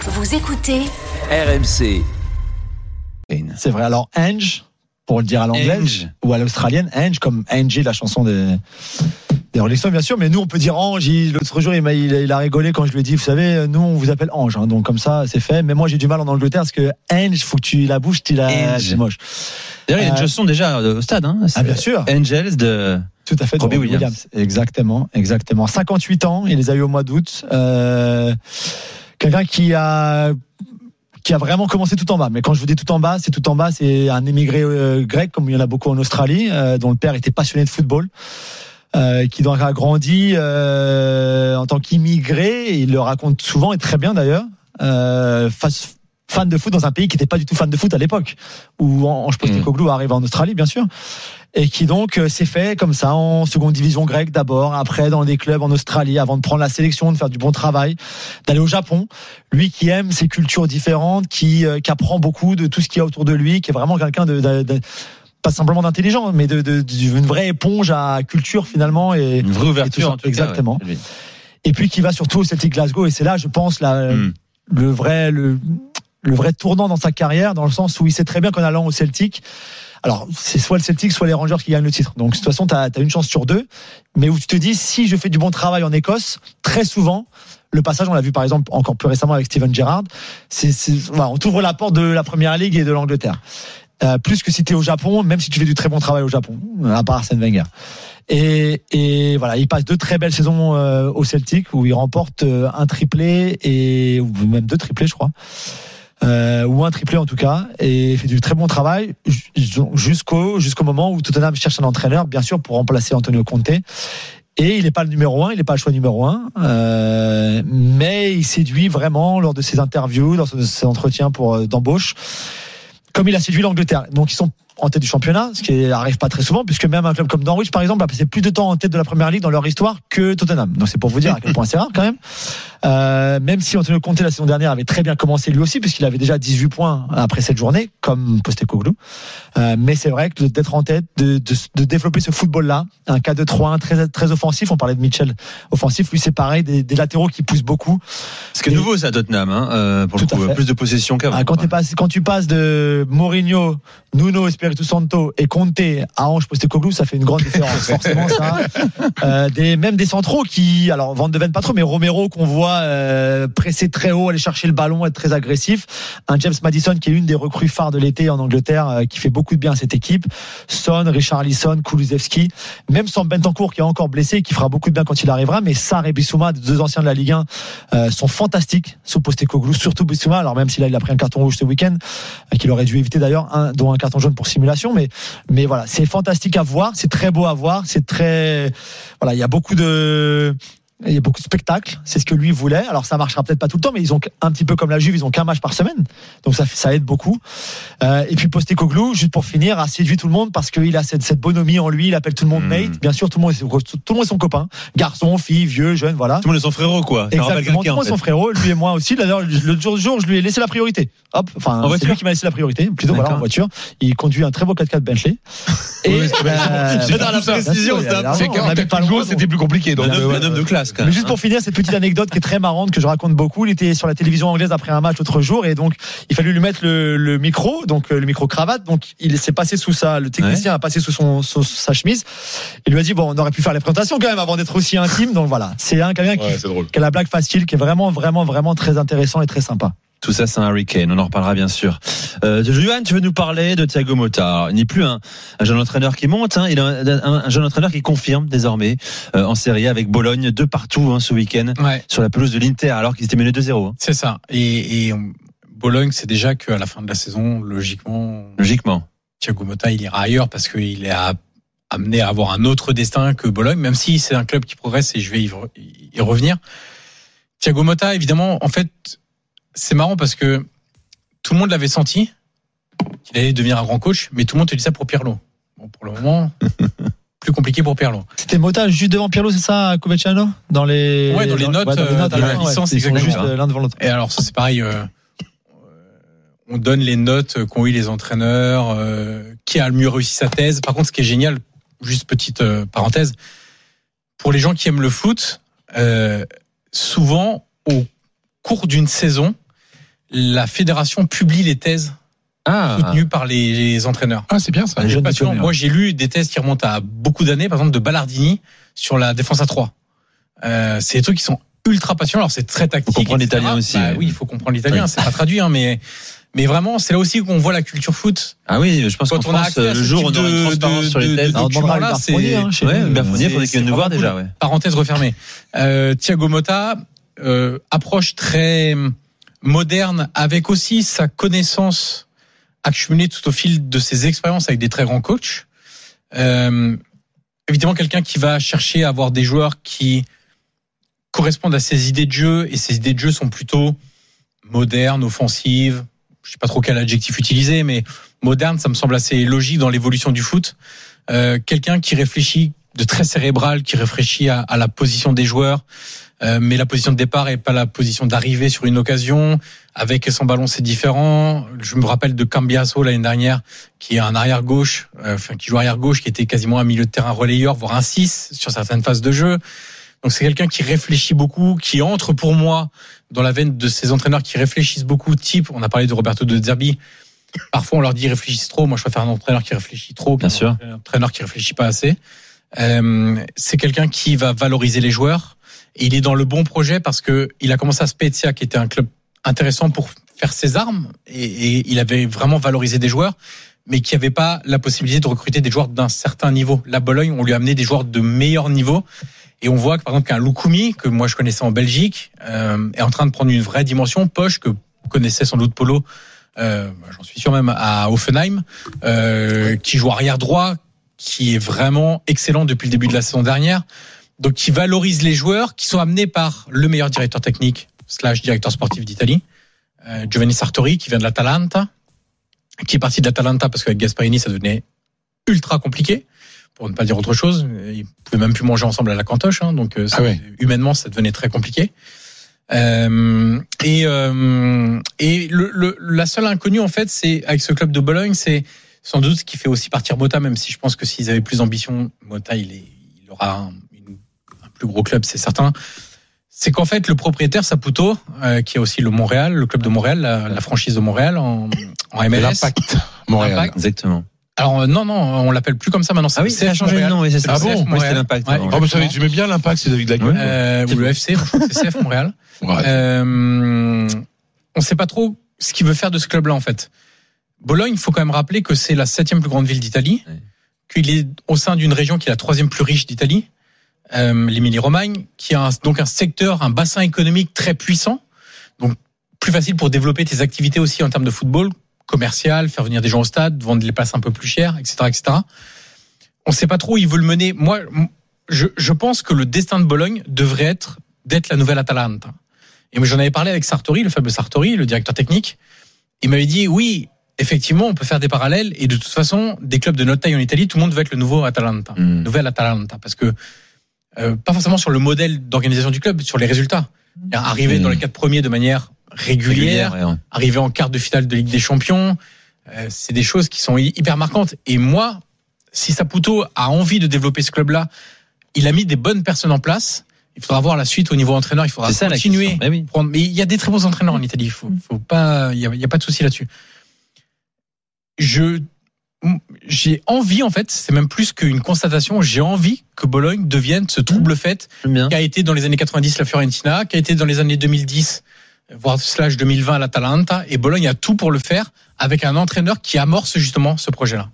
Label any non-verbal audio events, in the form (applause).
Vous écoutez RMC. C'est vrai. Alors, Ange, pour le dire à l'anglaise Ange. ou à l'australienne, Ange, comme Angie, la chanson des, des Rolling Stones, bien sûr, mais nous, on peut dire Ange. L'autre jour, il, a- il a rigolé quand je lui ai dit, vous savez, nous, on vous appelle Ange. hein. donc, comme ça, c'est fait. Mais moi, j'ai du mal en Angleterre parce que Ange, faut que tu la bouches, tu la. Ange. C'est moche. D'ailleurs, il y a une Euh, chanson déjà au stade. Hein. Ah, C'est bien sûr. Angels de. Tout à fait. Robbie Williams. Exactement, exactement. 58 ans, il les a eu au mois d'août. Euh, Quelqu'un qui a qui a vraiment commencé tout en bas. Mais quand je vous dis tout en bas, c'est tout en bas, c'est un émigré euh, grec, comme il y en a beaucoup en Australie, euh, dont le père était passionné de football. Euh, qui donc a grandi en tant qu'immigré, il le raconte souvent et très bien d'ailleurs, fan de foot dans un pays qui n'était pas du tout fan de foot à l'époque, où Ange Postecoglou arrive en Australie bien sûr, et qui donc euh, s'est fait comme ça en seconde division grecque d'abord, après dans des clubs en Australie, avant de prendre la sélection, de faire du bon travail, d'aller au Japon. Lui qui aime ces cultures différentes, qui, euh, qui apprend beaucoup de tout ce qu'il y a autour de lui, qui est vraiment quelqu'un de, de- de- pas simplement d'intelligent, mais de, de- d'une vraie éponge à culture finalement et Une vraie Et tout ouverture, ça, en tout cas, exactement. ouais, et puis qui va surtout au Celtic Glasgow et c'est là je pense la, Mm. le vrai le, le vrai tournant dans sa carrière dans le sens où il sait très bien qu'en allant au Celtic alors c'est soit le Celtic soit les Rangers qui gagnent le titre donc de toute façon tu as, une chance sur deux mais où tu te dis si je fais du bon travail en Écosse très souvent le passage, on l'a vu par exemple encore plus récemment avec Steven Gerrard, c'est, voilà, on t'ouvre la porte de la Première Ligue et de l'Angleterre. Euh, plus que si tu es au Japon, même si tu fais du très bon travail au Japon, à part Arsène Wenger. Et, et voilà, il passe deux très belles saisons euh, au Celtic où il remporte euh, un triplé et ou même deux triplés, je crois. Euh, ou un triplé en tout cas, et fait du très bon travail ju- jusqu'au jusqu'au moment où Tottenham cherche un entraîneur, bien sûr, pour remplacer Antonio Conte. Et il n'est pas le numéro un, il n'est pas le choix numéro un, euh, mais il séduit vraiment lors de ses interviews, lors de ses entretiens pour euh, d'embauche, comme il a séduit l'Angleterre. Donc ils sont en tête du championnat, ce qui arrive pas très souvent, puisque même un club comme Norwich, par exemple, a passé plus de temps en tête de la première ligue dans leur histoire que Tottenham. Donc c'est pour vous dire à quel point c'est rare quand même. Euh, même si Antonio Conte la saison dernière avait très bien commencé lui aussi, puisqu'il avait déjà 18 points après cette journée, comme Postecoglou. Euh, mais c'est vrai que d'être en tête, de, de, de développer ce football-là, un 4-2-3-1 très, très offensif, on parlait de Mitchell offensif, lui c'est pareil, des, des latéraux qui poussent beaucoup. Ce qui est nouveau, ça, à Tottenham, hein, euh, pour le coup. Plus de possession qu'avant. Ah, quand, quand tu passes de Mourinho, Nuno Espirito Santo et Conte à Ange Postecoglou, ça fait une grande différence. Forcément, ça. (laughs) Euh, des, même des centraux qui, alors Van de Ven pas trop, mais Romero qu'on voit euh, presser très haut, aller chercher le ballon, être très agressif. Un James Madison qui est une des recrues phares de l'été en Angleterre, euh, qui fait beaucoup de bien à cette équipe. Son, Richard Lisson, Kulusevski, même sans Bentancourt qui est encore blessé, qui fera beaucoup de bien quand il arrivera. Mais Sarr et Bissouma, deux anciens de la Ligue 1, euh, sont fantastiques sous Postecoglou, surtout Bissouma. Alors même si là il a pris un carton rouge ce week-end, qu'il aurait dû éviter d'ailleurs, dont un carton jaune pour simulation. Mais, mais voilà, c'est fantastique à voir, c'est très beau à voir, c'est très, voilà, il y a beaucoup de, il y a beaucoup de spectacles, c'est ce que lui voulait. Alors ça marchera peut-être pas tout le temps, mais ils ont un petit peu comme la Juve, ils ont qu'un match par semaine, donc ça, ça aide beaucoup. Euh, et puis Postecoglou, juste pour finir, a séduit tout le monde parce qu'il a cette, cette bonhomie en lui, il appelle tout le monde Mm. mate. Bien sûr, tout le monde, est, tout le monde est son copain, garçon, fille, vieux, jeune, voilà. Tout le monde est son frérot, quoi. Ça Exactement, tout le en monde est son frérot, lui et moi aussi. D'ailleurs, le jour jour, je lui ai laissé la priorité. Hop, enfin, En c'est lui qui m'a laissé la priorité, plutôt voilà, en voiture. Il conduit un très beau 4x4 Bentley. Et, (laughs) Oui, c'est bien. euh, J'adore la (laughs) précision, c'était plus compliqué. Donc, un homme de classe, mais juste pour finir, cette petite anecdote qui est très marrante, que je raconte beaucoup. Il était sur la télévision anglaise après un match l'autre jour, et donc il fallut lui mettre le, le micro, donc euh, le micro cravate. Donc il s'est passé sous ça, le technicien a passé sous son sous sa chemise. Il lui a dit bon, on aurait pu faire les présentations quand même avant d'être aussi intime. Donc voilà, c'est un quelqu'un qui, Ouais, qui a la blague facile, qui est vraiment vraiment vraiment très intéressant et très sympa. Tout ça, c'est un hurricane. On en reparlera bien sûr. Euh, Johan, tu veux nous parler de Thiago Motta Il n'est plus un, un jeune entraîneur qui monte. Hein, il est un, un- un jeune entraîneur qui confirme désormais euh, en Série A avec Bologne de partout hein, ce week-end Ouais, sur la pelouse de l'Inter alors qu'ils étaient menés 2-0. hein, c'est ça. Et, et on- Bologne, c'est déjà qu'à la fin de la saison, logiquement, logiquement. Thiago Motta, il ira ailleurs parce qu'il est à- amené à avoir un autre destin que Bologne, même si c'est un club qui progresse et je vais y revenir. Thiago Motta, évidemment, en fait, c'est marrant parce que tout le monde l'avait senti qu'il allait devenir un grand coach, mais tout le monde te dit ça pour Pirlo. Bon, pour le moment, (laughs) plus compliqué pour Pirlo. C'était Mota juste devant Pirlo, c'est ça, à Covecciano Dans les Ouais, dans les notes, euh, à de la ouais. licence, Ils sont exactement. juste euh, l'un devant l'autre. Et alors, ça, c'est pareil. euh, on donne les notes qu'ont eu les entraîneurs, euh, qui a le mieux réussi sa thèse. Par contre, ce qui est génial, juste petite euh, parenthèse, pour les gens qui aiment le foot, euh, souvent au cours d'une saison, la fédération publie les thèses Ah, soutenues par les, les entraîneurs. Ah, c'est bien ça. Passionnant. diplômés, Moi, j'ai lu des thèses qui remontent à beaucoup d'années, par exemple de Ballardini sur la défense à 3. Euh, c'est des trucs qui sont ultra passionnants. Alors, c'est très tactique. Faut comprendre l'italien aussi, Bah ouais. oui, il faut comprendre l'italien. Oui. C'est pas traduit, hein, mais, mais vraiment, c'est là aussi qu'on voit la culture foot. ah oui, je pense qu'en Quand on a France, accès à le jour où on aura une de- transparence de- sur les de- thèses. on demandera à document-là, Hubert c'est- hein, Ouais, c'est- faudrait qu'il vienne nous voir déjà, ouais. Parenthèse refermée. Euh, Thiago Motta, euh, approche très moderne avec aussi sa connaissance accumulée tout au fil de ses expériences avec des très grands coachs. Euh, évidemment, quelqu'un qui va chercher à avoir des joueurs qui correspondent à ses idées de jeu et ses idées de jeu sont plutôt modernes, offensives. Je sais pas trop quel adjectif utiliser, mais moderne, ça me semble assez logique dans l'évolution du foot. Euh, quelqu'un qui réfléchit de très cérébral, qui réfléchit à la position des joueurs, euh, mais la position de départ et pas la position d'arrivée sur une occasion. Avec son ballon, c'est différent. Je me rappelle de Cambiaso l'année dernière, qui est un arrière gauche, euh, enfin qui joue arrière gauche, qui était quasiment un milieu de terrain relayeur, voire un 6 sur certaines phases de jeu. Donc c'est quelqu'un qui réfléchit beaucoup, qui entre pour moi dans la veine de ces entraîneurs qui réfléchissent beaucoup. Type, on a parlé de Roberto De Zerbi. Parfois, on leur dit réfléchissent trop. Moi, je préfère un entraîneur qui réfléchit trop, Bien sûr. entraîneur qui réfléchit pas assez. Euh, c'est quelqu'un qui va valoriser les joueurs. Il est dans le bon projet parce que il a commencé à Spezia, qui était un club intéressant pour faire ses armes, et, il avait vraiment valorisé des joueurs, mais qui n'avait pas la possibilité de recruter des joueurs d'un certain niveau. La Bologne, on lui a amené des joueurs de meilleur niveau. Et on voit que par exemple qu'un Lukumi, que moi je connaissais en Belgique, euh, est en train de prendre une vraie dimension. Poche, que connaissait sans doute Polo, euh, j'en suis sûr même à Offenheim, euh, qui joue arrière droit, qui est vraiment excellent depuis le début de la saison dernière. Donc qui valorise les joueurs qui sont amenés par le meilleur directeur technique slash directeur sportif d'Italie, euh, Giovanni Sartori, qui vient de l'Atalanta, qui est parti de l'Atalanta parce qu'avec Gasparini ça devenait ultra compliqué pour ne pas dire autre chose. Ils pouvaient même plus manger ensemble à la cantoche, hein, donc euh, ça- Ah ouais. humainement ça devenait très compliqué. Euh, et euh, et le, le- la seule inconnue en fait, c'est avec ce club de Bologne, c'est sans doute ce qui fait aussi partir Mota, même si je pense que s'ils avaient plus d'ambition, Mota il, est, il aura un plus gros club, c'est certain. C'est qu'en fait le propriétaire Saputo, euh, qui est aussi le Montréal, le club de Montréal, la, la franchise de Montréal en, en MLS. L'impact Montréal. L'impact. Exactement. Alors euh, non non, on l'appelle plus comme ça maintenant. c'est Ah oui, ça a changé de Montréal. nom, oui, c'est C'est ça. Ah bon c'était Montréal. l'Impact, Ouais. Ah, ça, exactement. tu mets bien l'impact, c'est David. Ouais. Euh, ou le FC, moi, je crois que c'est CF Montréal. (laughs) Ouais. Euh, on sait pas trop ce qu'il veut faire de ce club-là en fait. Bologne, il faut quand même rappeler que c'est la septième plus grande ville d'Italie, Ouais. qu'il est au sein d'une région qui est la troisième plus riche d'Italie, euh, l'Émilie-Romagne, qui a un- donc un secteur, un bassin économique très puissant, donc plus facile pour développer tes activités aussi en termes de football commercial, faire venir des gens au stade, vendre les places un peu plus chères, etc., etc. On sait pas trop où il veut le mener. Moi, je, je pense que le destin de Bologne devrait être d'être la nouvelle Atalanta. Et j'en avais parlé avec Sartori, le fameux Sartori, le directeur technique. Il m'avait dit, oui, effectivement, on peut faire des parallèles. Et de toute façon, des clubs de notre taille en Italie, tout le monde veut être le nouveau Atalanta. Hmm. Nouvelle Atalanta. Parce que, euh, pas forcément sur le modèle d'organisation du club, sur les résultats. Arriver Hmm. dans les quatre premiers de manière régulière, Régulière, ouais. arriver en quart de finale de Ligue des Champions, euh, c'est des choses qui sont hy- hyper marquantes. Et moi, si Saputo a envie de développer ce club-là, il a mis des bonnes personnes en place. Il faudra voir la suite au niveau entraîneur. Il faudra ça continuer. Eh oui. prendre- Mais il y a des très bons entraîneurs en Italie. Il faut, faut pas, il y a, il y a pas de souci là-dessus. Je, j'ai envie en fait, c'est même plus qu'une constatation. J'ai envie que Bologne devienne ce trouble fête J'aime bien. qui a été dans les années 90 la Fiorentina, qui a été dans les années 2010 voire slash 2020 l'Atalanta et Bologne a tout pour le faire avec un entraîneur qui amorce justement ce projet-là.